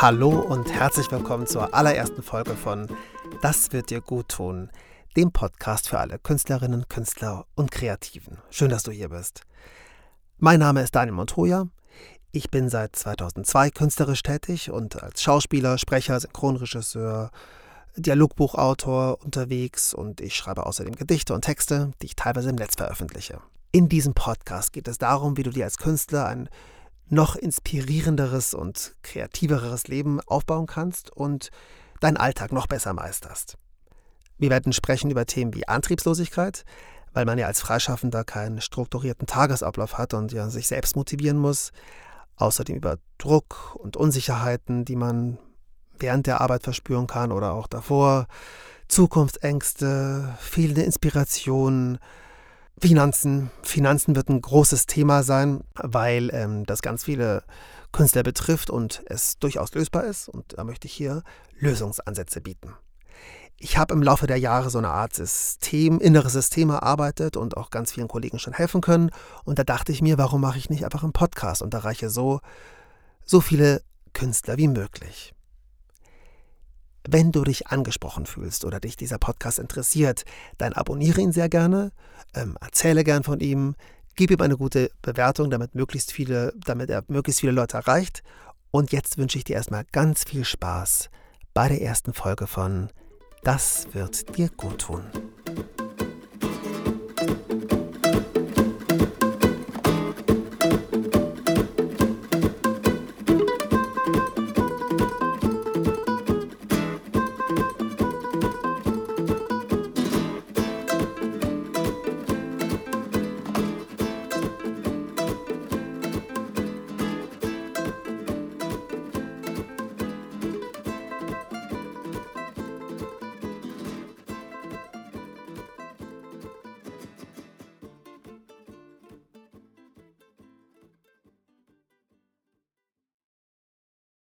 Hallo und herzlich willkommen zur allerersten Folge von Das wird dir gut tun, dem Podcast für alle Künstlerinnen, Künstler und Kreativen. Schön, dass du hier bist. Mein Name ist Daniel Montoya. Ich bin seit 2002 künstlerisch tätig und als Schauspieler, Sprecher, Synchronregisseur, Dialogbuchautor unterwegs und ich schreibe außerdem Gedichte und Texte, die ich teilweise im Netz veröffentliche. In diesem Podcast geht es darum, wie du dir als Künstler ein noch inspirierenderes und kreativeres Leben aufbauen kannst und deinen Alltag noch besser meisterst. Wir werden sprechen über Themen wie Antriebslosigkeit, weil man ja als Freischaffender keinen strukturierten Tagesablauf hat und ja sich selbst motivieren muss. Außerdem über Druck und Unsicherheiten, die man während der Arbeit verspüren kann oder auch davor. Zukunftsängste, fehlende Inspiration, Finanzen. Finanzen wird ein großes Thema sein, weil ähm, das ganz viele Künstler betrifft und es durchaus lösbar ist. Und da möchte ich hier Lösungsansätze bieten. Ich habe im Laufe der Jahre so eine Art System, inneres System erarbeitet und auch ganz vielen Kollegen schon helfen können. Und da dachte ich mir, warum mache ich nicht einfach einen Podcast und erreiche so, so viele Künstler wie möglich. Wenn du dich angesprochen fühlst oder dich dieser Podcast interessiert, dann abonniere ihn sehr gerne, ähm, erzähle gern von ihm, gib ihm eine gute Bewertung, damit möglichst viele, damit er möglichst viele Leute erreicht. Und jetzt wünsche ich dir erstmal ganz viel Spaß bei der ersten Folge von Das wird dir gut tun.